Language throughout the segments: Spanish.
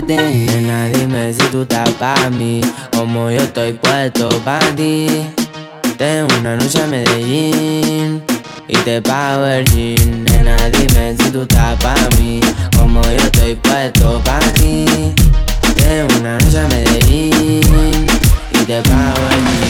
brazalete. Nena, dime si tú estás pa' mí. Como yo estoy puesto pa' ti. Tengo una noche a Medellín y te pago el jean. Nena, dime si tú estás pa' mí. Como yo estoy puesto pa' ti. Tengo una noche a Medellín y te pago el jean.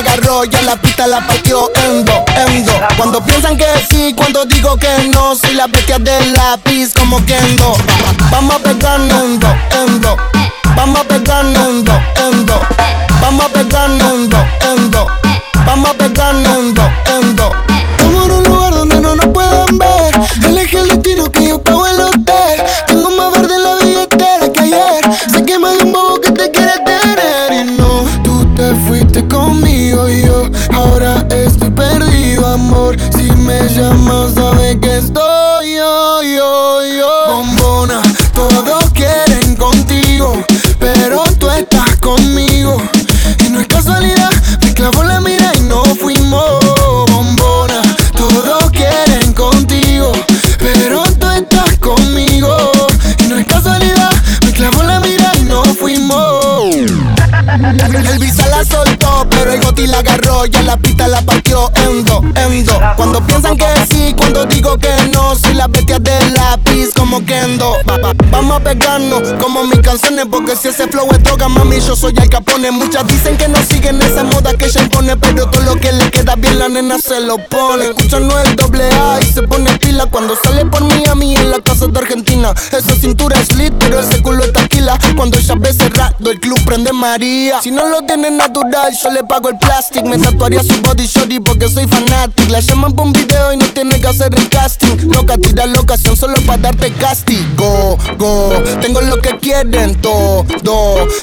Ya la pista la partió endo, endo. Cuando piensan que sí, cuando digo que no, soy la bestia del lápiz como Kendo. Vamos a pegar endo, endo. Vamos a pegar endo, endo. Vamos a pegar endo, endo. Vamos a pegar endo, endo. Estamos en un lugar donde no nos puedan ver. Elige el destino que fuiste conmigo yo ahora estoy perdido, amor. Si me llamas, sabes que estoy yo, yo, yo. La agarró, ya la pista la partió endo, endo. Cuando piensan que sí, cuando digo que no, soy la bestia del lápiz como Kendo. Vamos a pegarnos como mis canciones, porque si ese flow es droga, mami, yo soy el capone. Muchas dicen que no siguen esa moda que ella impone, pero todo lo que le queda bien la nena se lo pone. Escucha no el doble A y se pone pila cuando sale por mí en la casa de Argentina. Esa cintura es lit, pero ese culo es taquila. Cuando ella ve cerrado, el club prende María. Si no lo tiene natural, yo le pago el plastic. Me tatuaría su body shorty porque soy fanatic. La llaman por un video y no tiene que hacer el casting. Loca, tira la ocasión solo para darte castigo. Go, tengo lo que quieren todo.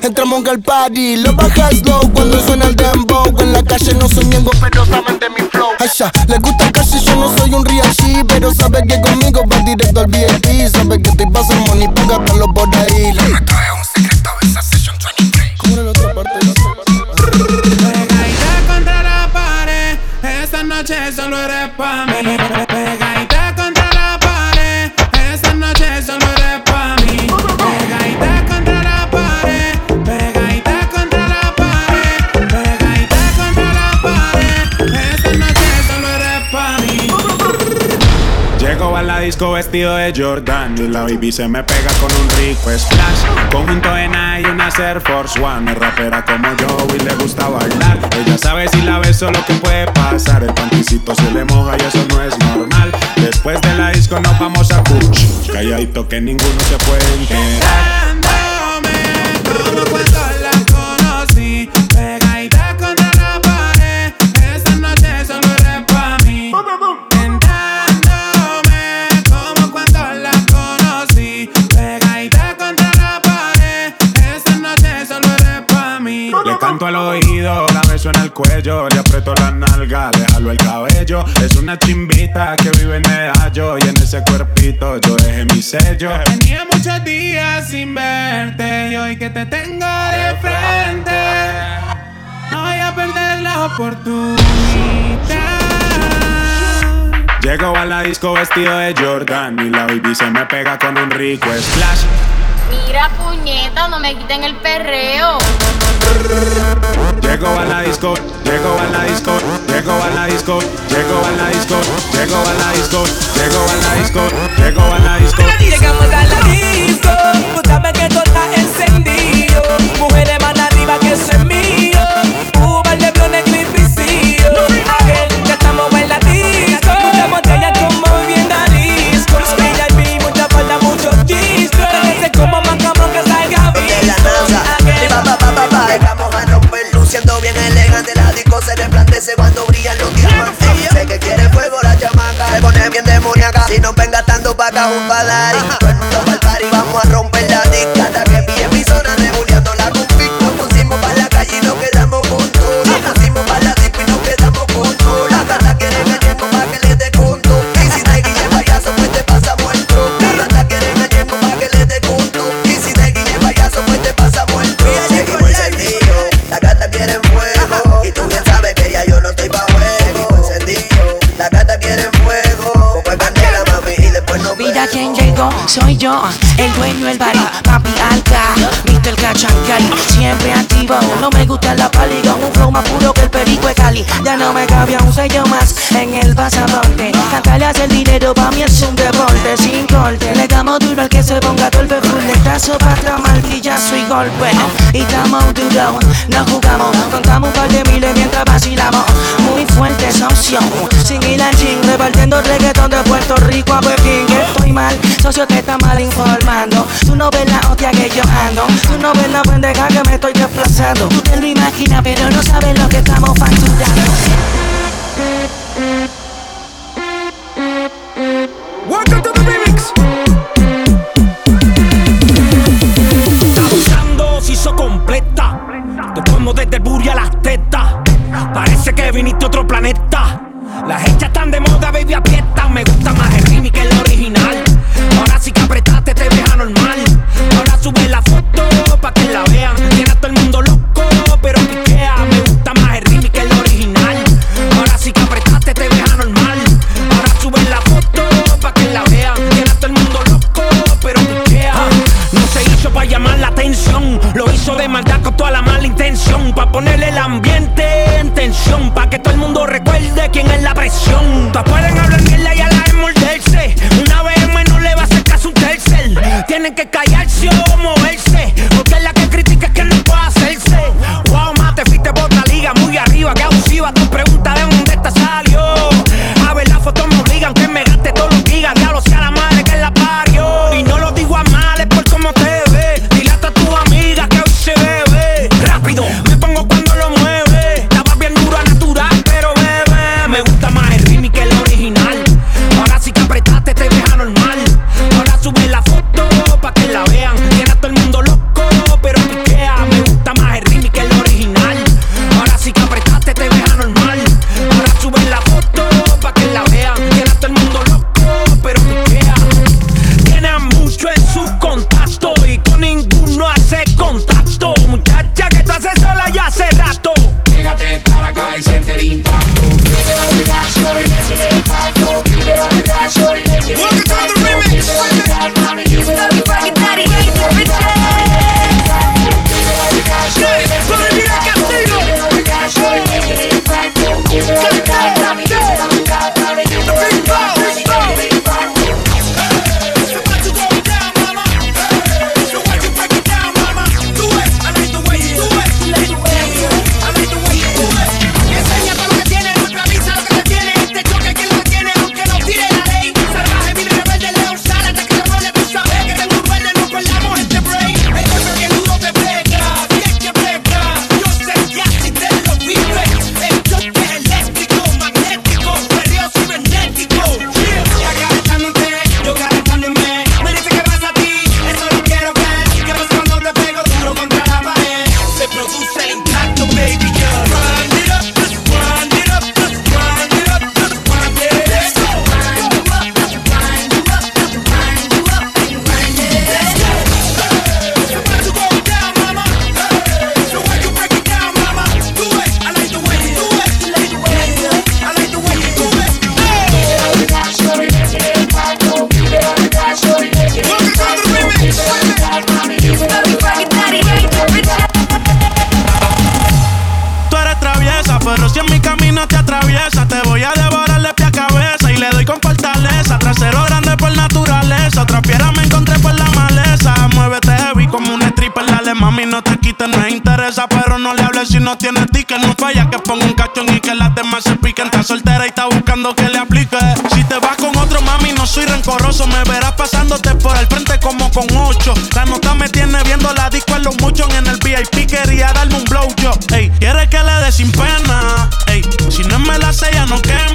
Entramos al party, lo bajas low cuando suena el dembow. En la calle no soy miembro, pero saben de mi flow. Aisha, le gusta casi, yo no soy un real G, pero sabe que conmigo va directo al VIP. Sabe que estoy pasando money, paga los por ahí. Le meto un secreto, esa session 23. ¿Cómo era la otra parte? Pegadita contra la pared, esta noche solo eres pa' mí. Disco vestido de Jordan y la baby se me pega con un rico splash. Conjunto en y una Air Force One. Es rapera como yo y le gusta bailar. Ella sabe si la beso lo que puede pasar. El panticito se le moja y eso no es normal. Después de la disco nos vamos a Puch. Calladito que ninguno se puede enterar. Dándome como cuello, le aprieto la nalga, le el cabello. Es una chimbita que vive en medallo y en ese cuerpito yo dejé mi sello. Tenía muchos días sin verte y hoy que te tengo de frente, no voy a perder la oportunidad. Llego a la disco vestido de Jordan y la baby se me pega con un rico splash. Mira, puñeta, no me quiten el perreo. Llego a la disco, llego a la disco, llego a la disco, llego a la disco, llego a la disco, llego a la disco, llego a la disco. Llegamos a la disco, tú sabes que todo soy yo, el dueño del barrio, papi alca, Mr. Cachancari, siempre activo, no me gusta la pali un flow más puro que el perico de Cali, ya no me cabía un sello más en el pasaporte, cantarle hace el dinero pa' mí es un deporte, sin corte, le damos duro al que se ponga golpe full, letrazo, patra, martillazo y golpe, y estamos duro, no jugamos, contamos un par de miles mientras vacilamos, muy fuerte socio, sin ir al gym, repartiendo reggaetón de Puerto Rico a Pekín, estoy mal, socio te está mal informando, tú no ves la hostia que yo ando, tú no ves la pendeja que me estoy desplazando, tú te lo imaginas pero no sabes lo que estamos facturando. Welcome to the remix. Está usando se hizo completa. Te pongo desde el booty a las tetas. Parece que viniste a otro planeta. Las hechas están de moda, baby, aprieta. Me gusta más el remix que el De maldad con toda la mala intención. Pa' ponerle el ambiente en tensión. Pa' que todo el mundo recuerde quién es la presión. Todas pueden hablar mierda y a la vez morderse. Una vez menos le va a hacer caso un tercer. Tienen que callarse o moverse. no tiene ticket, no falla que ponga un cachón y que las demás se piquen. Está soltera y está buscando que le aplique. Si te vas con otro mami, no soy rencoroso. Me verás pasándote por el frente como con ocho. La nota me tiene viendo la disco en los muchos. En el VIP quería darme un blow yo. Ey, quiere que le dé sin pena. Ey, si no me la sella, no quema.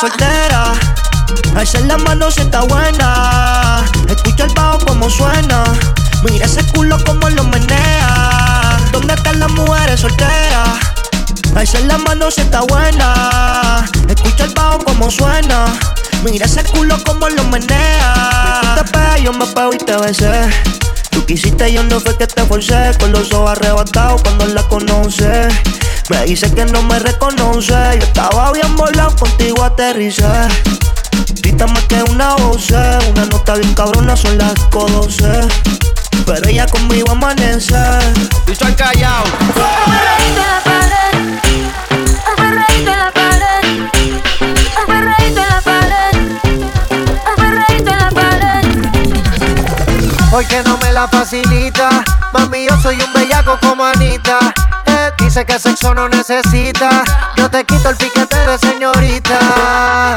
Soltera? Alza la mano si está buena. Escucha el bajo como suena. Mira ese culo como lo menea. ¿Dónde están las mujeres solteras? Alza la mano si está buena. Escucha el bajo como suena. Mira ese culo como lo menea. Tú te pegas, yo me pego y te besé. Tú quisiste, yo no fue que te forcé. Con los ojos arrebatados cuando la conoce. Me dice que no me reconoce. Yo estaba bien volado, contigo aterricé. Grita más que una voz, una nota bien cabrona, son las 12. Pero ella conmigo amanece. Y estoy callado. Pared. Porque no me la facilita. Mami, yo soy un bellaco como Anita. Eh, dice que sexo no necesita. Yo te quito el piquete de señorita.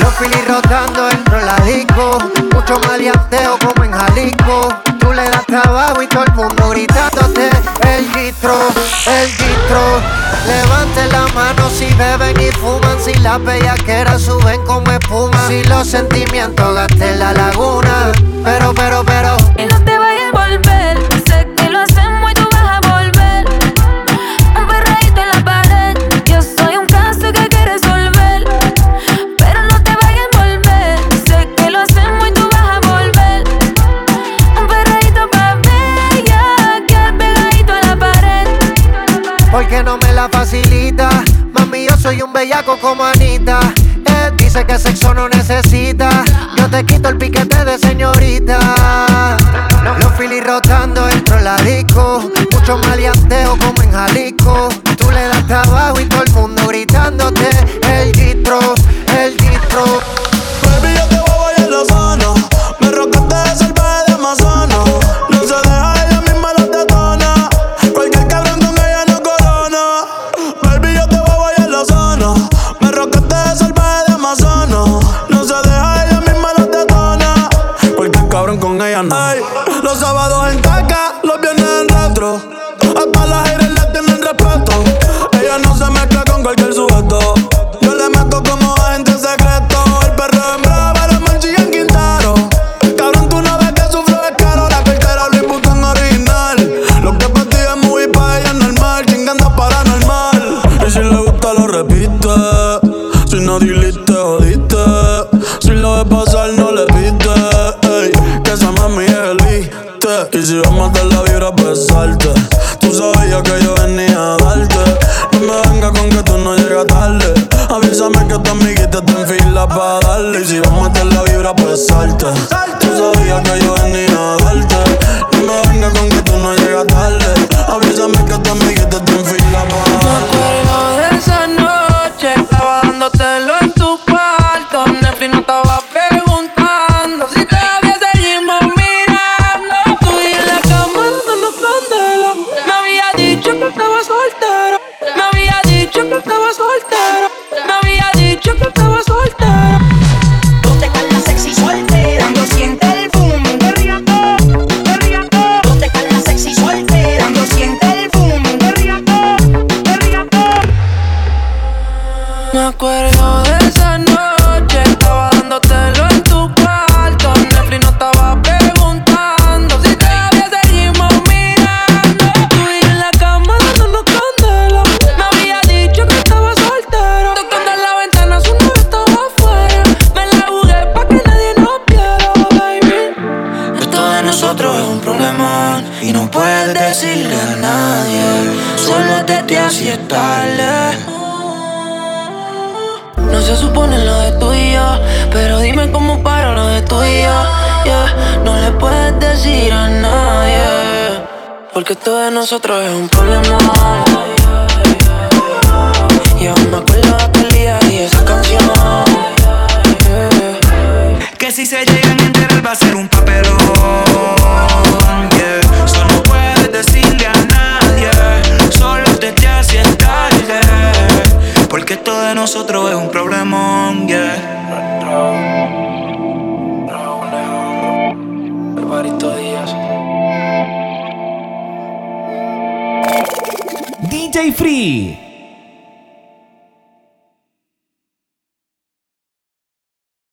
Los filis rotando dentro de la disco. Mucho maleanteo como en Jalisco. Das trabajo y todo el mundo gritándote. El gistro, el gistro. Levante la mano si beben y fuman. Si las bellaqueras suben como espuma. Si los sentimientos gasten la laguna. Pero, pero, pero. Porque no me la facilita. Mami, yo soy un bellaco como Anita. Eh, dice que sexo no necesita. Yo te quito el piquete de señorita. Los filis rotando dentro de la disco. Mucho maleanteo como en Jalisco. Tú le das trabajo y todo el mundo gritándote. El gistro, el gistro. Ay, los sábados en caca, los viernes en retro. Hasta las aires le tienen respeto. Ella no se mezcla con cualquier sujeto. Si vamos a matar la vibra, salte. Tú sabías que yo venía a darte. No me venga con que tú no llegas tarde. Avísame que tu amiguita está en fila para darle. Y si vamos a matar la vibra, salte. Tú sabías que yo venía a darte. No me venga con que tú no llegas tarde. Avísame que tu amiguita está en fila para darle. Me acuerdo de porque todo de nosotros es un problema. Y aún me acuerdo de aquel día y esa canción. Yeah. Que si se llegan a enterar va a ser un papelón. Yeah. Solo no puedes decirle a nadie. Solo te te hace tarde. Porque esto de nosotros es un problemón. Yeah. DJ Free.